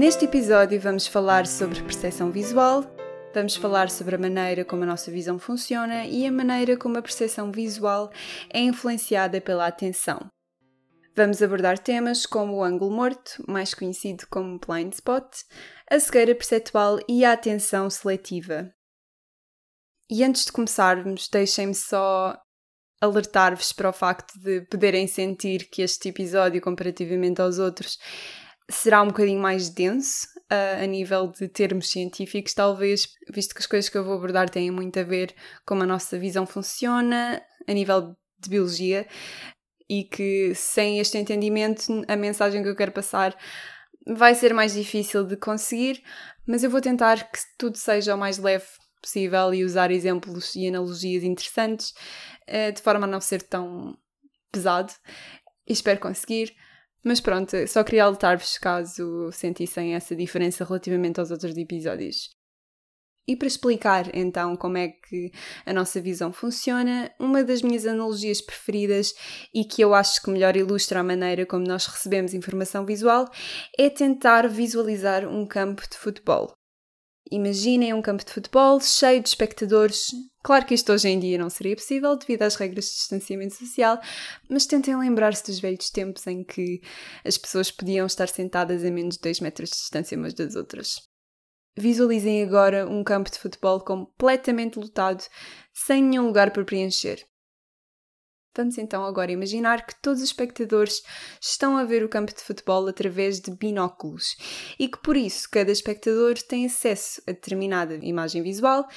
Neste episódio vamos falar sobre percepção visual, vamos falar sobre a maneira como a nossa visão funciona e a maneira como a percepção visual é influenciada pela atenção. Vamos abordar temas como o ângulo morto, mais conhecido como blind spot, a cegueira perceptual e a atenção seletiva. E antes de começarmos, deixem-me só alertar-vos para o facto de poderem sentir que este episódio, comparativamente aos outros, será um bocadinho mais denso uh, a nível de termos científicos, talvez, visto que as coisas que eu vou abordar têm muito a ver com como a nossa visão funciona a nível de biologia e que sem este entendimento a mensagem que eu quero passar vai ser mais difícil de conseguir, mas eu vou tentar que tudo seja o mais leve possível e usar exemplos e analogias interessantes uh, de forma a não ser tão pesado e espero conseguir. Mas pronto, só queria alertar-vos caso sentissem essa diferença relativamente aos outros episódios. E para explicar então como é que a nossa visão funciona, uma das minhas analogias preferidas e que eu acho que melhor ilustra a maneira como nós recebemos informação visual é tentar visualizar um campo de futebol. Imaginem um campo de futebol cheio de espectadores. Claro que isto hoje em dia não seria possível devido às regras de distanciamento social, mas tentem lembrar-se dos velhos tempos em que as pessoas podiam estar sentadas a menos de 2 metros de distância umas das outras. Visualizem agora um campo de futebol completamente lotado, sem nenhum lugar para preencher. Vamos então agora imaginar que todos os espectadores estão a ver o campo de futebol através de binóculos e que por isso cada espectador tem acesso a determinada imagem visual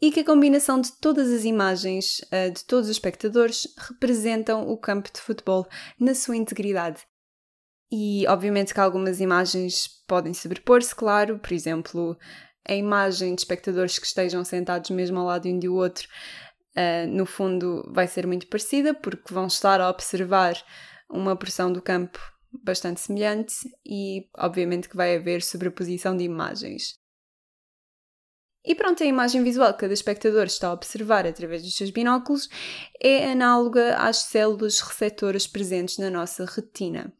e que a combinação de todas as imagens eh, de todos os espectadores representam o campo de futebol na sua integridade. E obviamente que algumas imagens podem sobrepor-se, claro, por exemplo, a imagem de espectadores que estejam sentados mesmo ao lado um do outro uh, no fundo vai ser muito parecida, porque vão estar a observar uma porção do campo bastante semelhante e, obviamente, que vai haver sobreposição de imagens. E pronto, a imagem visual que cada espectador está a observar através dos seus binóculos é análoga às células receptoras presentes na nossa retina.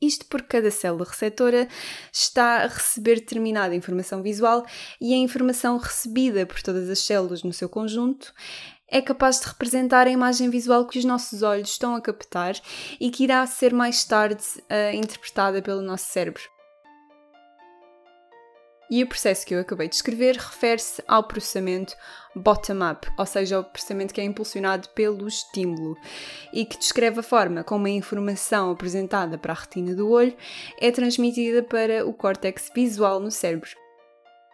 Isto porque cada célula receptora está a receber determinada informação visual e a informação recebida por todas as células no seu conjunto é capaz de representar a imagem visual que os nossos olhos estão a captar e que irá ser mais tarde uh, interpretada pelo nosso cérebro. E o processo que eu acabei de escrever refere-se ao processamento bottom-up, ou seja, o processamento que é impulsionado pelo estímulo e que descreve a forma como a informação apresentada para a retina do olho é transmitida para o córtex visual no cérebro.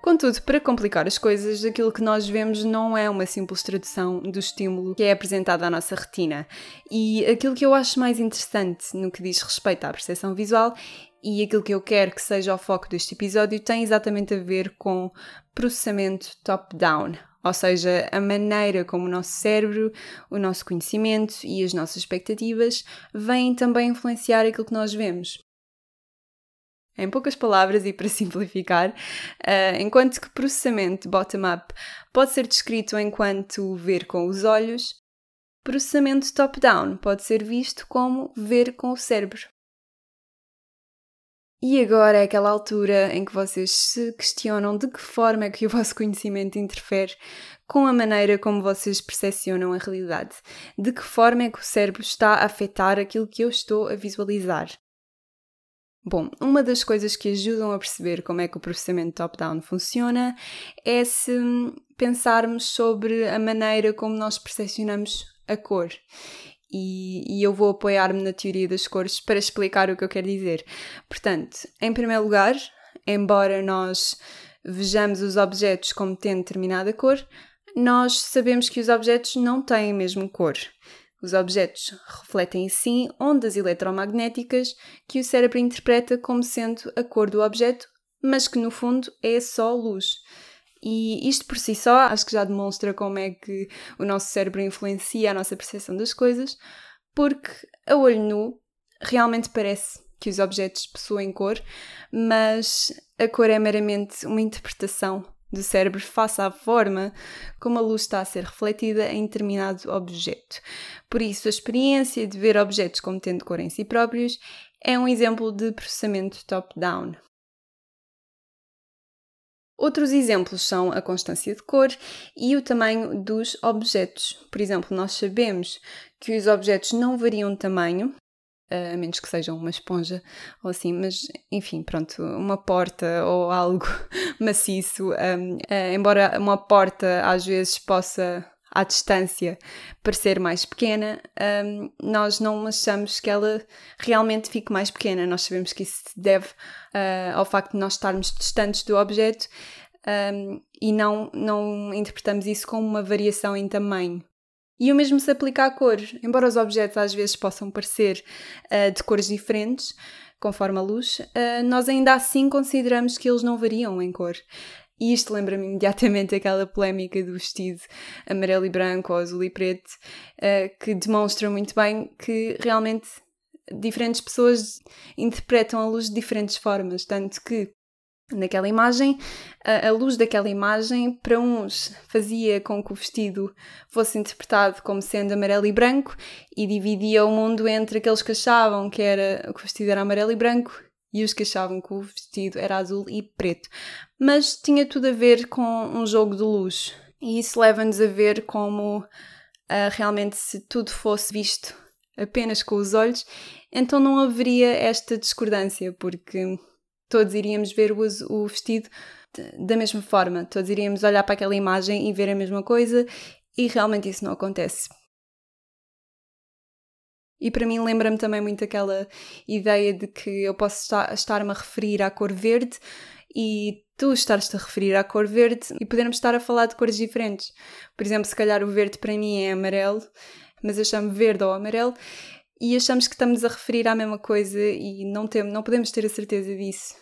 Contudo, para complicar as coisas, aquilo que nós vemos não é uma simples tradução do estímulo que é apresentado à nossa retina. E aquilo que eu acho mais interessante no que diz respeito à percepção visual e aquilo que eu quero que seja o foco deste episódio tem exatamente a ver com processamento top-down, ou seja, a maneira como o nosso cérebro, o nosso conhecimento e as nossas expectativas vêm também influenciar aquilo que nós vemos. Em poucas palavras e para simplificar, uh, enquanto que processamento bottom-up pode ser descrito enquanto ver com os olhos, processamento top-down pode ser visto como ver com o cérebro. E agora é aquela altura em que vocês se questionam de que forma é que o vosso conhecimento interfere com a maneira como vocês percepcionam a realidade. De que forma é que o cérebro está a afetar aquilo que eu estou a visualizar. Bom, uma das coisas que ajudam a perceber como é que o processamento top-down funciona é se pensarmos sobre a maneira como nós percepcionamos a cor e, e eu vou apoiar-me na teoria das cores para explicar o que eu quero dizer. Portanto, em primeiro lugar, embora nós vejamos os objetos como tendo determinada cor, nós sabemos que os objetos não têm a mesma cor. Os objetos refletem sim ondas eletromagnéticas que o cérebro interpreta como sendo a cor do objeto, mas que no fundo é só luz. E isto por si só acho que já demonstra como é que o nosso cérebro influencia a nossa percepção das coisas, porque a olho nu realmente parece que os objetos possuem cor, mas a cor é meramente uma interpretação do cérebro face à forma como a luz está a ser refletida em determinado objeto. Por isso, a experiência de ver objetos como tendo cor em si próprios é um exemplo de processamento top-down. Outros exemplos são a constância de cor e o tamanho dos objetos. Por exemplo, nós sabemos que os objetos não variam de tamanho, a menos que sejam uma esponja ou assim, mas enfim, pronto, uma porta ou algo maciço, um, uh, eh, embora uma porta às vezes possa à distância parecer mais pequena, um, nós não achamos que ela realmente fique mais pequena. Nós sabemos que isso se deve uh, ao facto de nós estarmos distantes do objeto um, e não, não interpretamos isso como uma variação em tamanho. E o mesmo se aplica à cor. Embora os objetos às vezes possam parecer uh, de cores diferentes, conforme a luz, uh, nós ainda assim consideramos que eles não variam em cor. E isto lembra-me imediatamente aquela polémica do vestido amarelo e branco ou azul e preto, uh, que demonstra muito bem que realmente diferentes pessoas interpretam a luz de diferentes formas, tanto que naquela imagem, a, luz daquela imagem para uns fazia com que o vestido fosse interpretado como sendo amarelo e branco e dividia o mundo entre aqueles que achavam que, era, que o vestido era amarelo e branco e os que achavam que o vestido era azul e preto. Mas tinha tudo a ver com um jogo de luz. E isso leva-nos a ver como uh, realmente se tudo fosse visto apenas com os olhos, então não haveria esta discordância, porque todos iríamos ver o, o vestido da mesma forma, todos iríamos olhar para aquela imagem e ver a mesma coisa, e realmente isso não acontece. E para mim lembra-me também muito aquela ideia de que eu posso estar-me a referir à cor verde e tu estás-te a referir à cor verde e podermos estar a falar de cores diferentes. Por exemplo, se calhar o verde para mim é amarelo, mas eu chamo verde ou amarelo e achamos que estamos a referir à mesma coisa e não, temos, não podemos ter a certeza disso.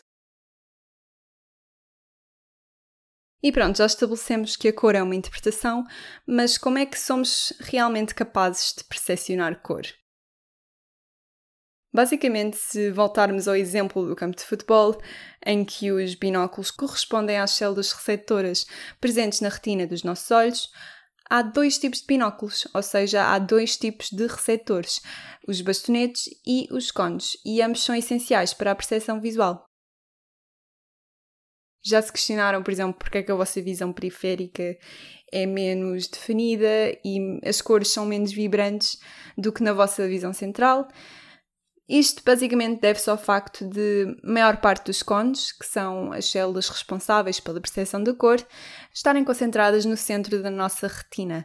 E pronto, já estabelecemos que a cor é uma interpretação, mas como é que somos realmente capazes de percepcionar cor? Basicamente, se voltarmos ao exemplo do campo de futebol, em que os binóculos correspondem às células receptoras presentes na retina dos nossos olhos, há dois tipos de binóculos, ou seja, há dois tipos de receptores, os bastonetes e os cones, e ambos são essenciais para a percepção visual. Já se questionaram, por exemplo, porque é que a vossa visão periférica é menos definida e as cores são menos vibrantes do que na vossa visão central? Isto basicamente deve-se ao facto de maior parte dos cones, que são as células responsáveis pela percepção da cor, estarem concentradas no centro da nossa retina,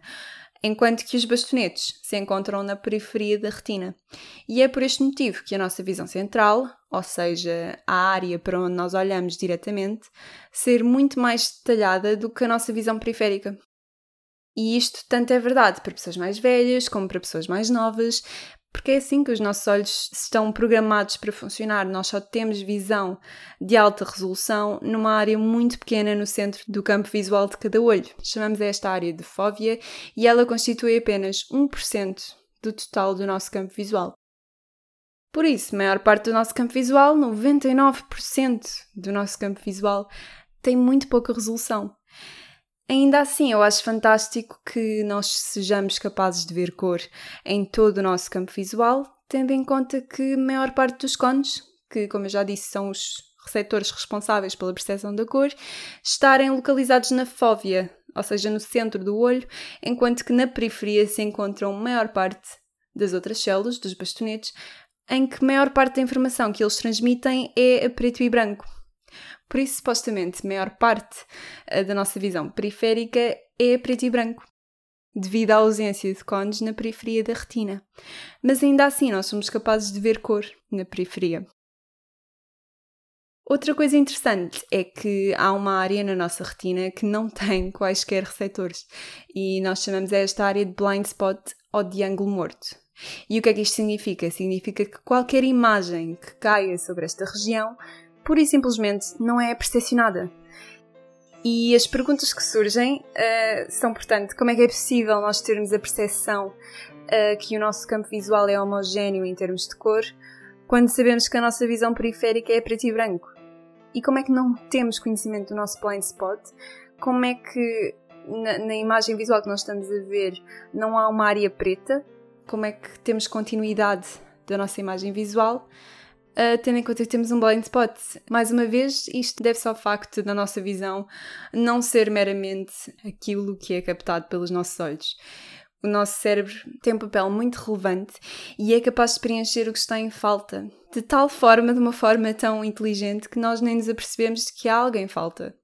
enquanto que os bastonetes se encontram na periferia da retina. E é por este motivo que a nossa visão central, ou seja, a área para onde nós olhamos diretamente, ser muito mais detalhada do que a nossa visão periférica. E isto tanto é verdade para pessoas mais velhas como para pessoas mais novas, porque é assim que os nossos olhos estão programados para funcionar. Nós só temos visão de alta resolução numa área muito pequena no centro do campo visual de cada olho. Chamamos esta área de fóvea e ela constitui apenas 1% do total do nosso campo visual. Por isso, a maior parte do nosso campo visual, 99% do nosso campo visual, tem muito pouca resolução. Ainda assim, eu acho fantástico que nós sejamos capazes de ver cor em todo o nosso campo visual, tendo em conta que a maior parte dos cones, que, como eu já disse, são os receptores responsáveis pela percepção da cor, estarem localizados na fóvea, ou seja, no centro do olho, enquanto que na periferia se encontram a maior parte das outras células, dos bastonetes, em que a maior parte da informação que eles transmitem é a preto e branco. Por isso, supostamente, a maior parte eh, da nossa visão periférica é preto e branco, devido à ausência de cones na periferia da retina. Mas ainda assim, nós somos capazes de ver cor na periferia. Outra coisa interessante é que há uma área na nossa retina que não tem quaisquer receptores e nós chamamos esta área de blind spot ou de ângulo morto. E o que é que isto significa? Significa que qualquer imagem que caia sobre esta região pura e simplesmente não é percepcionada. E as perguntas que surgem uh, são, portanto, como é que é possível nós termos a percepção uh, que o nosso campo visual é homogéneo em termos de cor, quando sabemos que a nossa visão periférica é preto e branco? E como é que não temos conhecimento do nosso blind spot? Como é que na, na imagem visual que nós estamos a ver não há uma área preta? Como é que temos continuidade da nossa imagem visual? Uh, tendo em conta que temos um blind spot. Mais uma vez, isto deve-se ao facto da nossa visão não ser meramente aquilo que é captado pelos nossos olhos. O nosso cérebro tem um papel muito relevante e é capaz de preencher o que está em falta, de tal forma, de uma forma tão inteligente, que nós nem nos apercebemos de que há alguém falta.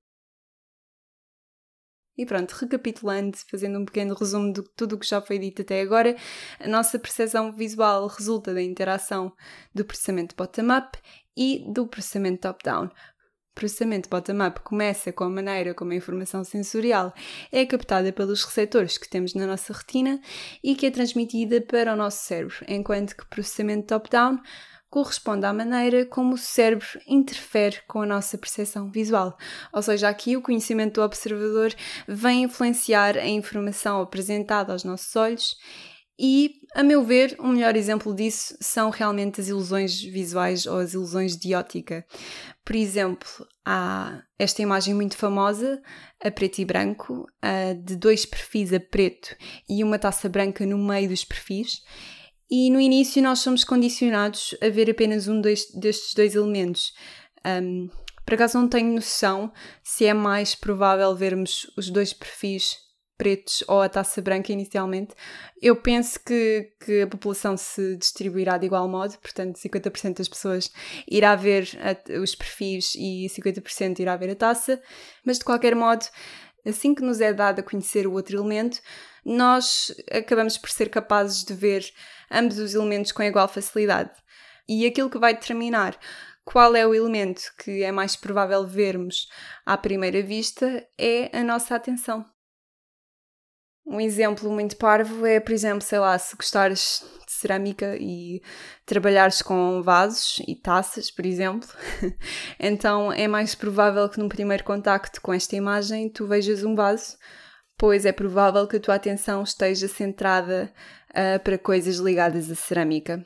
E pronto, recapitulando, fazendo um pequeno resumo de tudo o que já foi dito até agora, a nossa percepção visual resulta da interação do processamento bottom-up e do processamento top-down. O processamento bottom-up começa com a maneira como a informação sensorial é captada pelos receptores que temos na nossa retina e que é transmitida para o nosso cérebro, enquanto que o processamento top-down corresponde à maneira como o cérebro interfere com a nossa percepção visual. Ou seja, aqui o conhecimento do observador vem influenciar a informação apresentada aos nossos olhos e, a meu ver, um melhor exemplo disso são realmente as ilusões visuais ou as ilusões de ótica. Por exemplo, há esta imagem muito famosa, a preto e branco, de dois perfis a preto e uma taça branca no meio dos perfis. E no início nós somos condicionados a ver apenas um destes dois elementos. Um, por acaso não tenho noção se é mais provável vermos os dois perfis pretos ou a taça branca inicialmente. Eu penso que, que a população se distribuirá de igual modo, portanto 50% das pessoas irá ver a, os perfis e 50% irá ver a taça, mas de qualquer modo, assim que nos é dado a conhecer o outro elemento, nós acabamos por ser capazes de ver ambos os elementos com igual facilidade. E aquilo que vai determinar qual é o elemento que é mais provável vermos à primeira vista é a nossa atenção. Um exemplo muito parvo é, por exemplo, sei lá, se gostares de cerâmica e trabalhares com vasos e taças, por exemplo, então é mais provável que num primeiro contacto com esta imagem tu vejas um vaso pois é provável que a tua atenção esteja centrada uh, para coisas ligadas à cerâmica.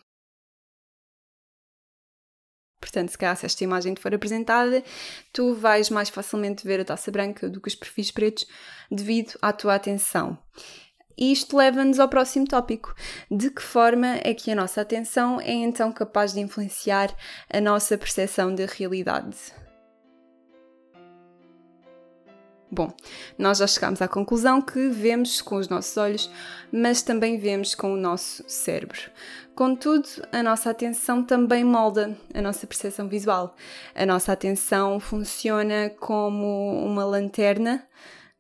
Portanto, se calhar se esta imagem te for apresentada, tu vais mais facilmente ver a taça branca do que os perfis pretos devido à tua atenção. E isto leva-nos ao próximo tópico. De que forma é que a nossa atenção é então capaz de influenciar a nossa percepção da realidade? Bom, nós já chegamos à conclusão que vemos com os nossos olhos, mas também vemos com o nosso cérebro. Contudo, a nossa atenção também molda a nossa percepção visual. A nossa atenção funciona como uma lanterna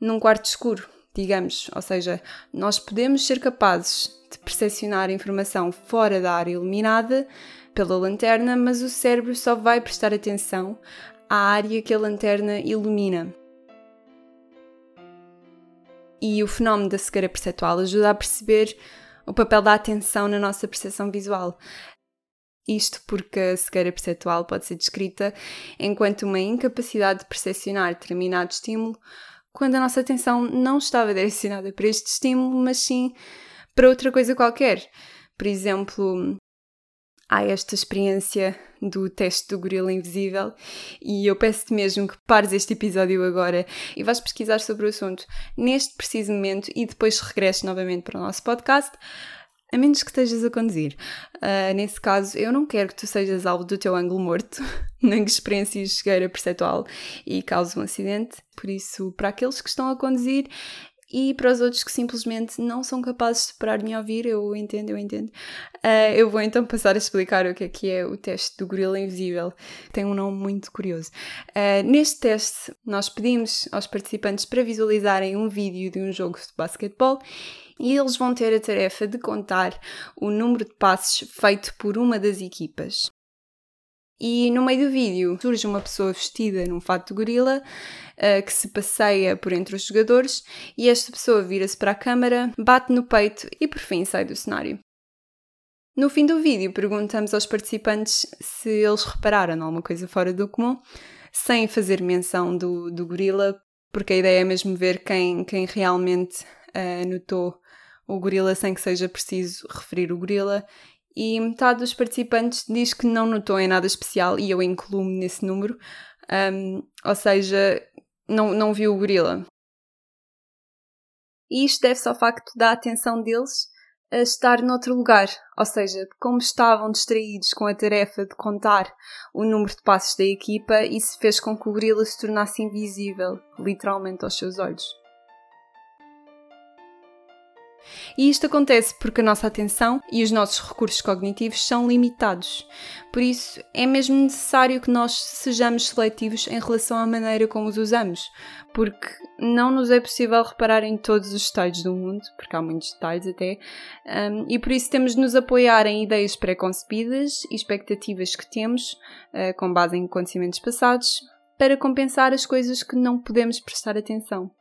num quarto escuro, digamos, ou seja, nós podemos ser capazes de percepcionar informação fora da área iluminada pela lanterna, mas o cérebro só vai prestar atenção à área que a lanterna ilumina. E o fenómeno da cegueira perceptual ajuda a perceber o papel da atenção na nossa percepção visual. Isto porque a cegueira perceptual pode ser descrita enquanto uma incapacidade de percepcionar determinado estímulo quando a nossa atenção não estava direcionada para este estímulo, mas sim para outra coisa qualquer. Por exemplo, há esta experiência do teste do gorila invisível e eu peço-te mesmo que pares este episódio agora e vais pesquisar sobre o assunto neste preciso momento e depois regresses novamente para o nosso podcast. A menos que estejas a conduzir. Uh, nesse caso, eu não quero que tu sejas alvo do teu ângulo morto, nem que experiências cegueira perceptual e causes um acidente. Por isso, para aqueles que estão a conduzir, e para os outros que simplesmente não são capazes de parar de me ouvir, eu entendo, eu entendo. Uh, eu vou então passar a explicar o que é que é o teste do gorila invisível. Tem um nome muito curioso. Uh, neste teste, nós pedimos aos participantes para visualizarem um vídeo de um jogo de basquetebol e eles vão ter a tarefa de contar o número de passes feito por uma das equipas. E no meio do vídeo surge uma pessoa vestida num fato de gorila uh, que se passeia por entre os jogadores e esta pessoa vira-se para a câmara, bate no peito e por fim sai do cenário. No fim do vídeo perguntamos aos participantes se eles repararam alguma coisa fora do comum, sem fazer menção do, do gorila, porque a ideia é mesmo ver quem, quem realmente uh, notou o gorila sem que seja preciso referir o gorila e metade dos participantes diz que não notou em nada especial e eu incluo-me nesse número, um, ou seja, não, não viu o gorila. E isto deve-se ao facto da atenção deles a estar noutro lugar, ou seja, como estavam distraídos com a tarefa de contar o número de passos da equipa, isso fez com que o gorila se tornasse invisível, literalmente aos seus olhos. E isto acontece porque a nossa atenção e os nossos recursos cognitivos são limitados. Por isso, é mesmo necessário que nós sejamos seletivos em relação à maneira como os usamos, porque não nos é possível reparar em todos os detalhes do mundo, porque há muitos detalhes até, um, e por isso temos de nos apoiar em ideias pré-concebidas e expectativas que temos, uh, com base em acontecimentos passados, para compensar as coisas que não podemos prestar atenção.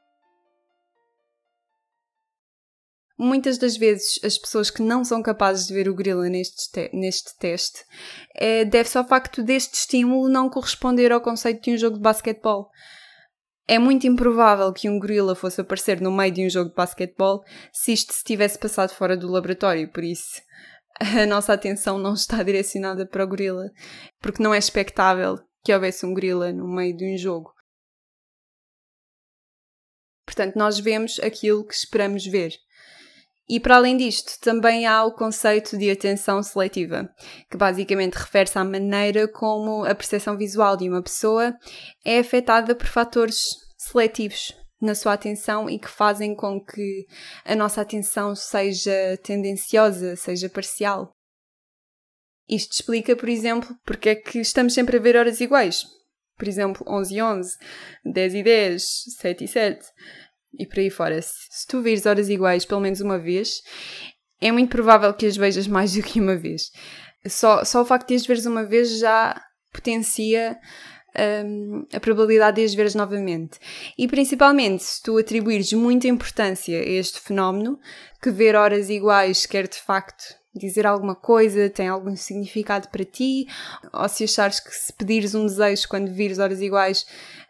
Muitas das vezes as pessoas que não são capazes de ver o gorila neste, te neste teste é, deve-se ao facto deste estímulo não corresponder ao conceito de um jogo de basquetebol. É muito improvável que um gorila fosse aparecer no meio de um jogo de basquetebol se isto se tivesse passado fora do laboratório, por isso a nossa atenção não está direcionada para o gorila, porque não é expectável que houvesse um gorila no meio de um jogo. Portanto, nós vemos aquilo que esperamos ver. E para além disto, também há o conceito de atenção seletiva, que basicamente refere-se à maneira como a percepção visual de uma pessoa é afetada por fatores seletivos na sua atenção e que fazem com que a nossa atenção seja tendenciosa, seja parcial. Isto explica, por exemplo, porque é que estamos sempre a ver horas iguais. Por exemplo, 11 e 11, 10 e 10, 7 e 7 e por aí fora. Se, tu vires horas iguais pelo menos uma vez, é muito provável que as vejas mais do que uma vez. Só, só o facto de as veres uma vez já potencia um, a probabilidade de as veres novamente. E principalmente se tu atribuires muita importância a este fenómeno, que ver horas iguais quer de facto dizer alguma coisa, tem algum significado para ti, ou se achares que se pedires um desejo quando vires horas iguais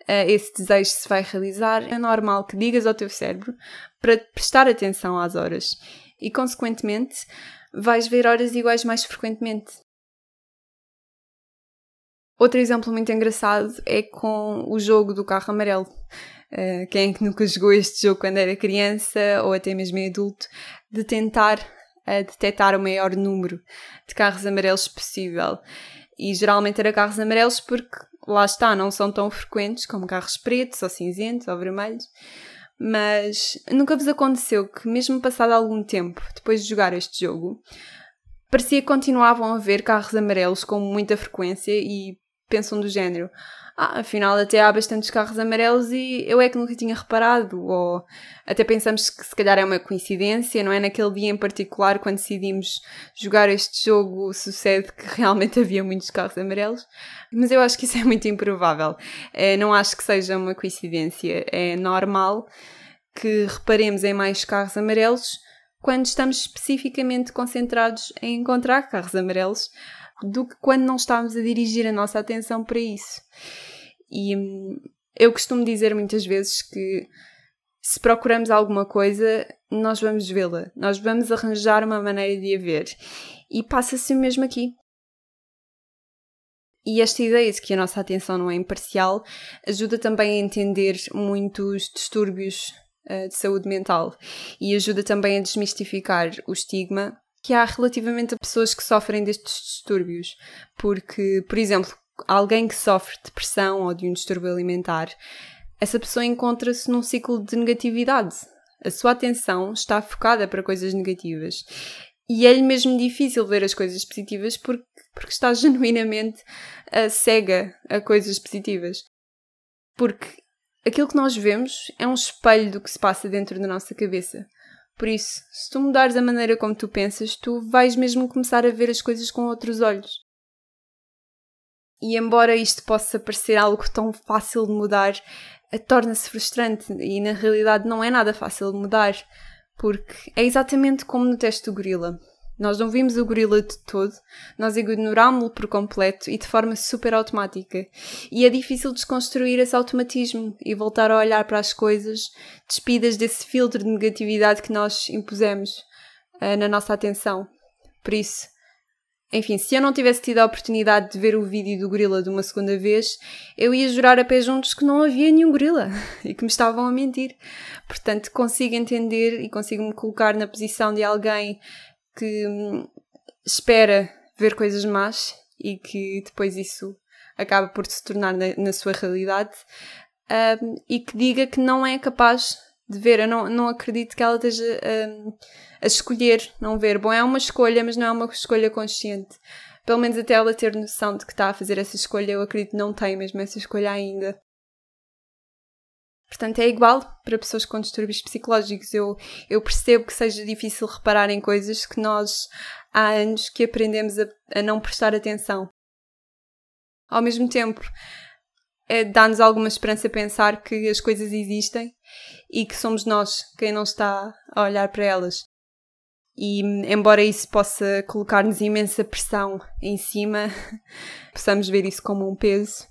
esse desejo se vai realizar, é normal que digas ao teu cérebro para prestar atenção às horas e, consequentemente, vais ver horas iguais mais frequentemente. Outro exemplo muito engraçado é com o jogo do carro amarelo. Uh, quem é que nunca jogou este jogo quando era criança ou até mesmo adulto, de tentar uh, detectar o maior número de carros amarelos possível. E geralmente era carros amarelos porque lá está, não são tão frequentes como carros pretos ou cinzentos ou vermelhos, mas nunca vos aconteceu que, mesmo passado algum tempo depois de jogar este jogo, parecia que continuavam a ver carros amarelos com muita frequência e pensam do género: ah, afinal até há bastantes carros amarelos e eu é que nunca tinha reparado, ou até pensamos que se calhar é uma coincidência, não é? Naquele dia em particular, quando decidimos jogar este jogo, sucede que realmente havia muitos carros amarelos, mas eu acho que isso é muito improvável. É, não acho que seja uma coincidência, é normal que reparemos em mais carros amarelos quando estamos especificamente concentrados em encontrar carros amarelos do que quando não estamos a dirigir a nossa atenção para isso. E hum, eu costumo dizer muitas vezes que se procuramos alguma coisa, nós vamos vê-la, nós vamos arranjar uma maneira de a ver. E passa-se o mesmo aqui. E esta ideia de que a nossa atenção não é imparcial ajuda também a entender muitos distúrbios uh, de saúde mental e ajuda também a desmistificar o estigma que há relativamente a pessoas que sofrem destes distúrbios. Porque, por exemplo, alguém que sofre de depressão ou de um distúrbio alimentar, essa pessoa encontra-se num ciclo de negatividade. A sua atenção está focada para coisas negativas. E é-lhe mesmo difícil ver as coisas positivas porque, porque está genuinamente uh, cega a coisas positivas. Porque aquilo que nós vemos é um espelho do que se passa dentro da nossa cabeça. Por isso, se tu mudares a maneira como tu pensas, tu vais mesmo começar a ver as coisas com outros olhos. E embora isto possa parecer algo tão fácil de mudar, eh, torna-se frustrante e na realidade não é nada fácil de mudar, porque é exatamente como no teste do gorila. Nós não vimos o gorila de todo, nós ignorámos-lo por completo e de forma super automática. E é difícil desconstruir esse automatismo e voltar a olhar para as coisas despidas desse filtro de negatividade que nós impusemos uh, na nossa atenção. Por isso, enfim, se eu não tivesse tido a oportunidade de ver o vídeo do gorila de uma segunda vez, eu ia jurar a pé juntos que não havia nenhum gorila e que me estavam a mentir. Portanto, consigo entender e consigo me colocar na posição de alguém que hum, espera ver coisas más e que depois isso acaba por se tornar na, na sua realidade um, e que diga que não é capaz de ver. Eu não, não acredito que ela esteja um, a escolher não ver. Bom, é uma escolha, mas não é uma escolha consciente. Pelo menos até ela ter noção de que está a fazer essa escolha, eu acredito que não tem mesmo essa escolha ainda. Portanto, é igual para pessoas com distúrbios psicológicos. Eu, eu percebo que seja difícil reparar em coisas que nós há anos que aprendemos a, a não prestar atenção. Ao mesmo tempo, é, dá-nos alguma esperança pensar que as coisas existem e que somos nós quem não está a olhar para elas. E embora isso possa colocar-nos imensa pressão em cima, possamos ver isso como um peso,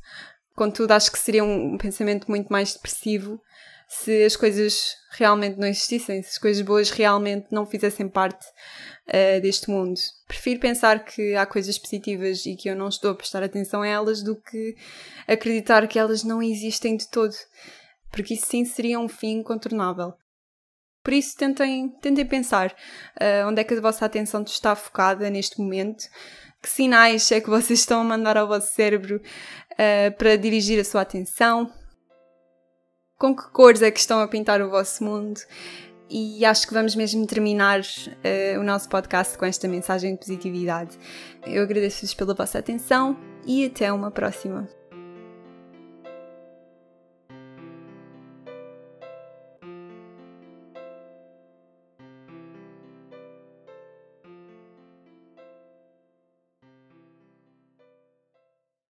Contudo, acho que seria um pensamento muito mais depressivo se as coisas realmente não existissem, se as coisas boas realmente não fizessem parte uh, deste mundo. Prefiro pensar que há coisas positivas e que eu não estou a prestar atenção a elas do que acreditar que elas não existem de todo, porque isso sim seria um fim incontornável. Por isso, tentem, tentem pensar uh, onde é que a vossa atenção está focada neste momento, que sinais é que vocês estão a mandar ao vosso cérebro uh, para dirigir a sua atenção, com que cores é que estão a pintar o vosso mundo. E acho que vamos mesmo terminar uh, o nosso podcast com esta mensagem de positividade. Eu agradeço-vos pela vossa atenção e até uma próxima.